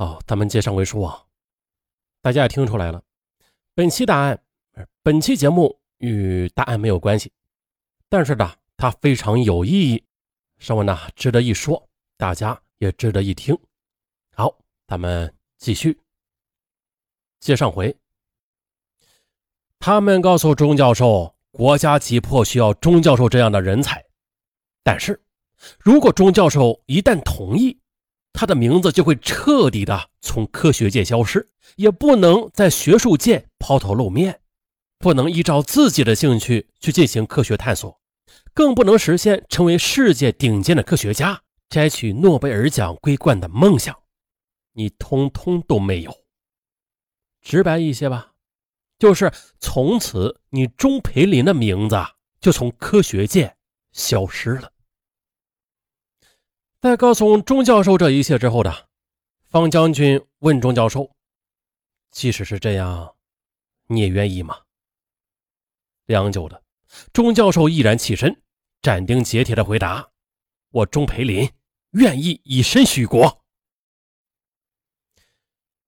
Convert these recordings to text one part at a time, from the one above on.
好，咱们接上回书啊。大家也听出来了，本期答案，本期节目与答案没有关系，但是呢，它非常有意义，上文呢值得一说，大家也值得一听。好，咱们继续。接上回，他们告诉钟教授，国家急迫需要钟教授这样的人才，但是如果钟教授一旦同意。他的名字就会彻底的从科学界消失，也不能在学术界抛头露面，不能依照自己的兴趣去进行科学探索，更不能实现成为世界顶尖的科学家、摘取诺贝尔奖桂冠的梦想。你通通都没有。直白一些吧，就是从此你钟培林的名字就从科学界消失了。在告诉钟教授这一切之后的方将军问钟教授：“即使是这样，你也愿意吗？”良久的，钟教授毅然起身，斩钉截铁的回答：“我钟培林愿意以身许国。”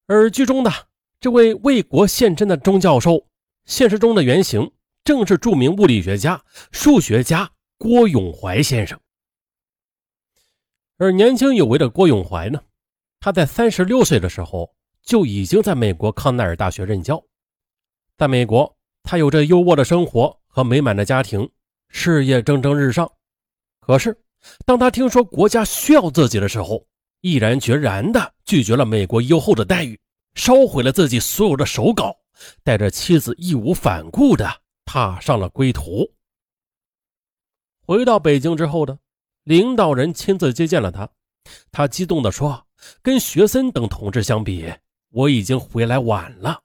而剧中的这位为国献身的钟教授，现实中的原型正是著名物理学家、数学家郭永怀先生。而年轻有为的郭永怀呢，他在三十六岁的时候就已经在美国康奈尔大学任教。在美国，他有着优渥的生活和美满的家庭，事业蒸蒸日上。可是，当他听说国家需要自己的时候，毅然决然地拒绝了美国优厚的待遇，烧毁了自己所有的手稿，带着妻子义无反顾地踏上了归途。回到北京之后呢？领导人亲自接见了他，他激动地说：“跟学森等同志相比，我已经回来晚了。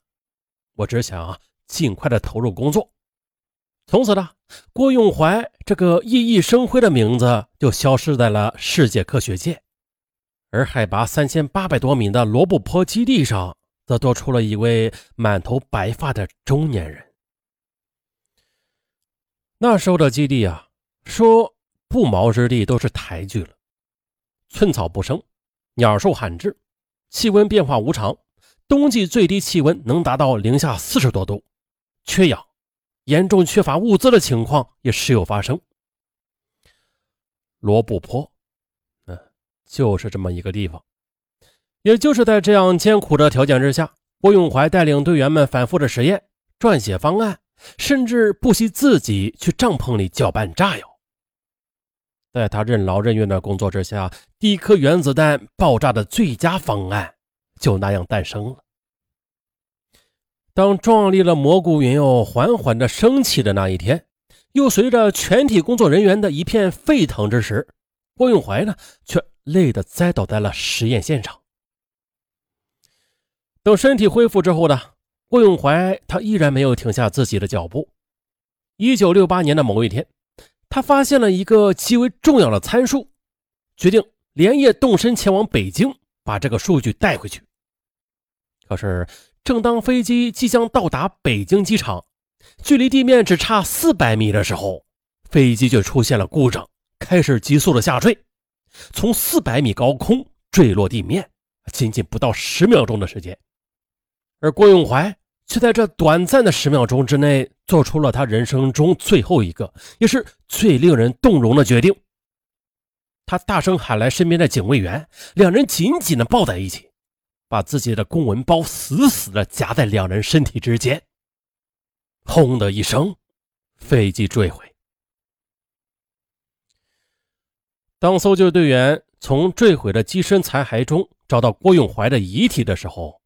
我只想尽快的投入工作。”从此呢，郭永怀这个熠熠生辉的名字就消失在了世界科学界。而海拔三千八百多米的罗布泊基地上，则多出了一位满头白发的中年人。那时候的基地啊，说。不毛之地都是台剧了，寸草不生，鸟兽罕至，气温变化无常，冬季最低气温能达到零下四十多度，缺氧，严重缺乏物资的情况也时有发生。罗布泊，嗯，就是这么一个地方，也就是在这样艰苦的条件之下，郭永怀带领队员们反复的实验，撰写方案，甚至不惜自己去帐篷里搅拌炸药。在他任劳任怨的工作之下，第一颗原子弹爆炸的最佳方案就那样诞生了。当壮丽的蘑菇云又缓缓的升起的那一天，又随着全体工作人员的一片沸腾之时，郭永怀呢，却累得栽倒在了实验现场。等身体恢复之后呢，郭永怀他依然没有停下自己的脚步。一九六八年的某一天。他发现了一个极为重要的参数，决定连夜动身前往北京，把这个数据带回去。可是，正当飞机即将到达北京机场，距离地面只差四百米的时候，飞机就出现了故障，开始急速的下坠，从四百米高空坠落地面，仅仅不到十秒钟的时间，而郭永怀。却在这短暂的十秒钟之内，做出了他人生中最后一个，也是最令人动容的决定。他大声喊来身边的警卫员，两人紧紧的抱在一起，把自己的公文包死死的夹在两人身体之间。轰的一声，飞机坠毁。当搜救队员从坠毁的机身残骸中找到郭永怀的遗体的时候，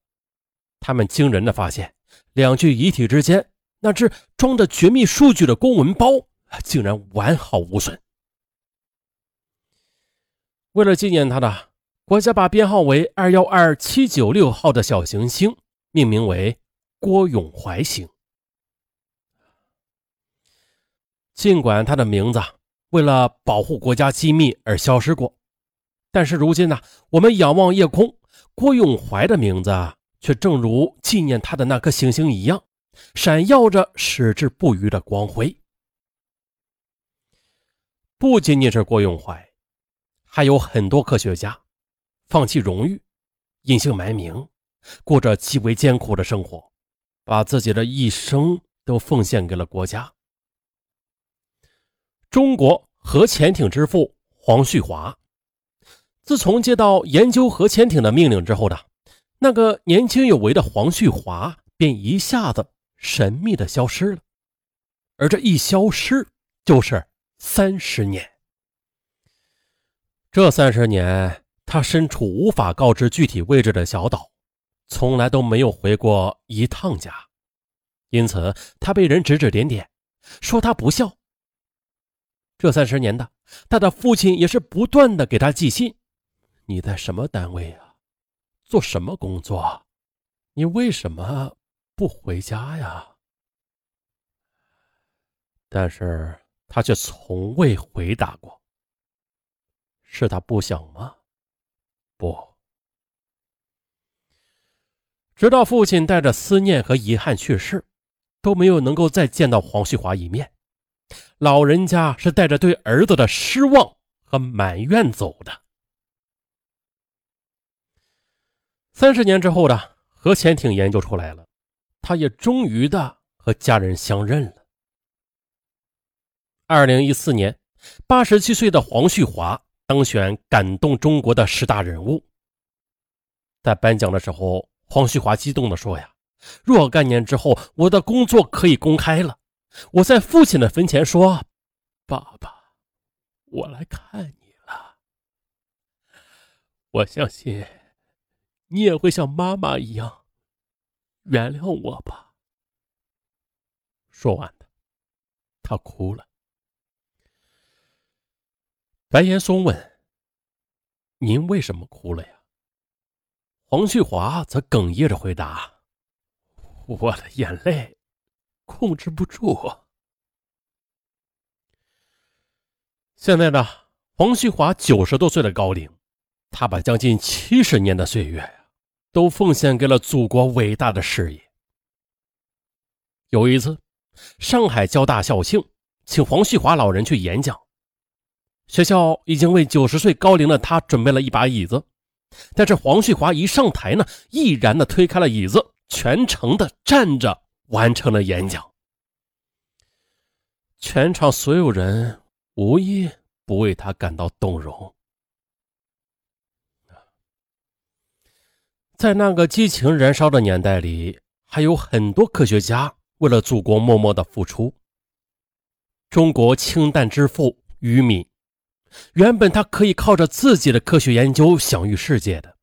他们惊人的发现。两具遗体之间，那只装着绝密数据的公文包竟然完好无损。为了纪念他的，国家把编号为二幺二七九六号的小行星命名为郭永怀星。尽管他的名字为了保护国家机密而消失过，但是如今呢，我们仰望夜空，郭永怀的名字。却正如纪念他的那颗星星一样，闪耀着矢志不渝的光辉。不仅仅是郭永怀，还有很多科学家放弃荣誉，隐姓埋名，过着极为艰苦的生活，把自己的一生都奉献给了国家。中国核潜艇之父黄旭华，自从接到研究核潜艇的命令之后呢，那个年轻有为的黄旭华便一下子神秘的消失了，而这一消失就是三十年。这三十年，他身处无法告知具体位置的小岛，从来都没有回过一趟家，因此他被人指指点点，说他不孝。这三十年的，他的父亲也是不断的给他寄信：“你在什么单位啊？做什么工作？你为什么不回家呀？”但是他却从未回答过。是他不想吗？不。直到父亲带着思念和遗憾去世，都没有能够再见到黄旭华一面。老人家是带着对儿子的失望和埋怨走的。三十年之后的核潜艇研究出来了，他也终于的和家人相认了。二零一四年，八十七岁的黄旭华。当选感动中国的十大人物，在颁奖的时候，黄旭华激动地说：“呀，若干年之后，我的工作可以公开了。我在父亲的坟前说，爸爸，我来看你了。我相信你也会像妈妈一样原谅我吧。”说完的，他哭了。白岩松问：“您为什么哭了呀？”黄旭华则哽咽着回答：“我的眼泪控制不住。”现在呢，黄旭华九十多岁的高龄，他把将近七十年的岁月，都奉献给了祖国伟大的事业。有一次，上海交大校庆，请黄旭华老人去演讲。学校已经为九十岁高龄的他准备了一把椅子，但是黄旭华一上台呢，毅然的推开了椅子，全程的站着完成了演讲。全场所有人无一不为他感到动容。在那个激情燃烧的年代里，还有很多科学家为了祖国默默的付出。中国氢弹之父于敏。原本他可以靠着自己的科学研究享誉世界的，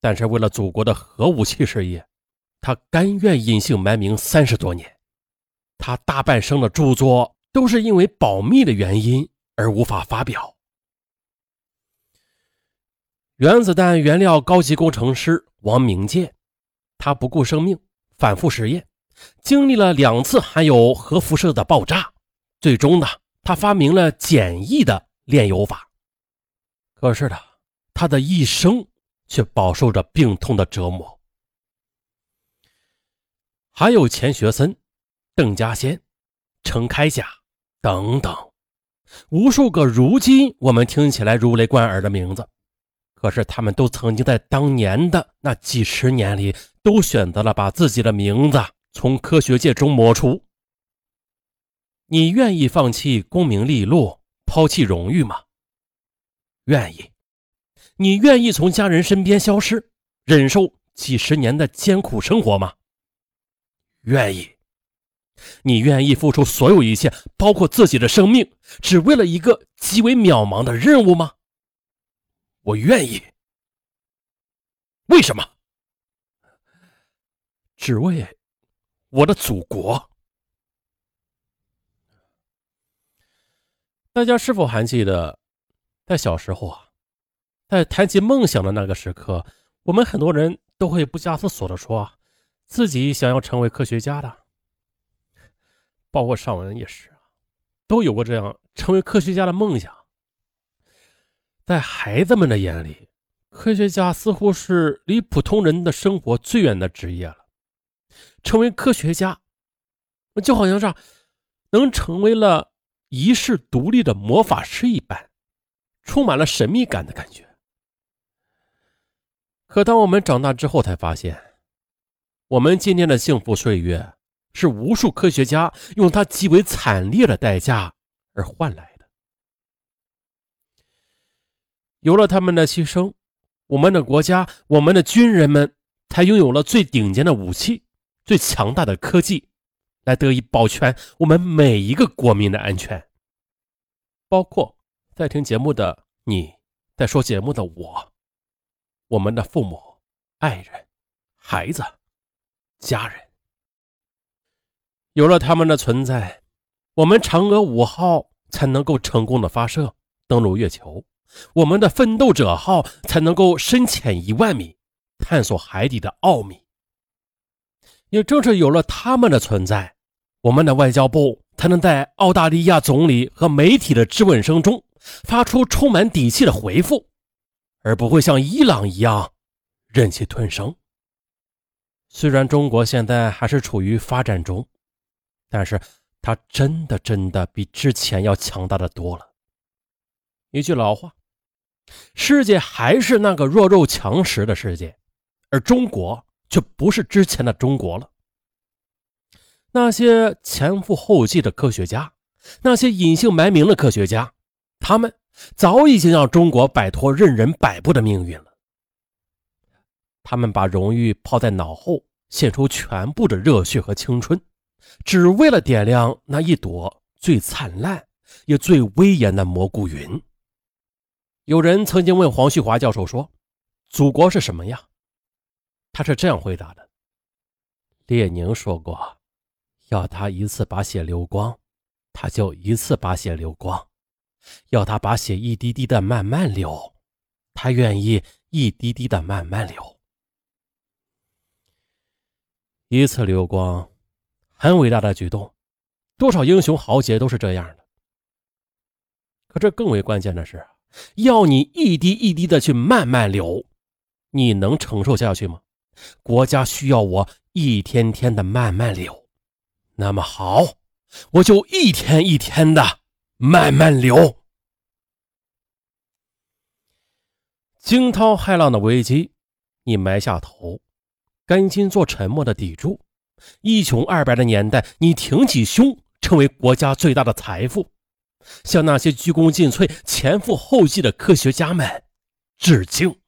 但是为了祖国的核武器事业，他甘愿隐姓埋名三十多年。他大半生的著作都是因为保密的原因而无法发表。原子弹原料高级工程师王明建，他不顾生命反复实验，经历了两次含有核辐射的爆炸，最终呢？他发明了简易的炼油法，可是呢，他的一生却饱受着病痛的折磨。还有钱学森、邓稼先、程开甲等等，无数个如今我们听起来如雷贯耳的名字，可是他们都曾经在当年的那几十年里，都选择了把自己的名字从科学界中抹除。你愿意放弃功名利禄，抛弃荣誉吗？愿意。你愿意从家人身边消失，忍受几十年的艰苦生活吗？愿意。你愿意付出所有一切，包括自己的生命，只为了一个极为渺茫的任务吗？我愿意。为什么？只为我的祖国。大家是否还记得，在小时候啊，在谈及梦想的那个时刻，我们很多人都会不加思索的说，自己想要成为科学家的，包括尚文也是啊，都有过这样成为科学家的梦想。在孩子们的眼里，科学家似乎是离普通人的生活最远的职业了。成为科学家，就好像是能成为了。一世独立的魔法师一般，充满了神秘感的感觉。可当我们长大之后，才发现，我们今天的幸福岁月，是无数科学家用他极为惨烈的代价而换来的。有了他们的牺牲，我们的国家，我们的军人们，才拥有了最顶尖的武器、最强大的科技，来得以保全我们每一个国民的安全，包括在听节目的你，在说节目的我，我们的父母、爱人、孩子、家人。有了他们的存在，我们嫦娥五号才能够成功的发射登陆月球。我们的奋斗者号才能够深潜一万米，探索海底的奥秘。也正是有了他们的存在，我们的外交部才能在澳大利亚总理和媒体的质问声中发出充满底气的回复，而不会像伊朗一样忍气吞声。虽然中国现在还是处于发展中，但是它真的真的比之前要强大的多了。一句老话。世界还是那个弱肉强食的世界，而中国却不是之前的中国了。那些前赴后继的科学家，那些隐姓埋名的科学家，他们早已经让中国摆脱任人摆布的命运了。他们把荣誉抛在脑后，献出全部的热血和青春，只为了点亮那一朵最灿烂也最威严的蘑菇云。有人曾经问黄旭华教授说：“祖国是什么样？”他是这样回答的：“列宁说过，要他一次把血流光，他就一次把血流光；要他把血一滴滴的慢慢流，他愿意一滴滴的慢慢流。一次流光，很伟大的举动，多少英雄豪杰都是这样的。可这更为关键的是。”要你一滴一滴的去慢慢流，你能承受下去吗？国家需要我一天天的慢慢流，那么好，我就一天一天的慢慢流。惊涛骇浪的危机，你埋下头，甘心做沉默的砥柱；一穷二白的年代，你挺起胸，成为国家最大的财富。向那些鞠躬尽瘁、前赴后继的科学家们致敬。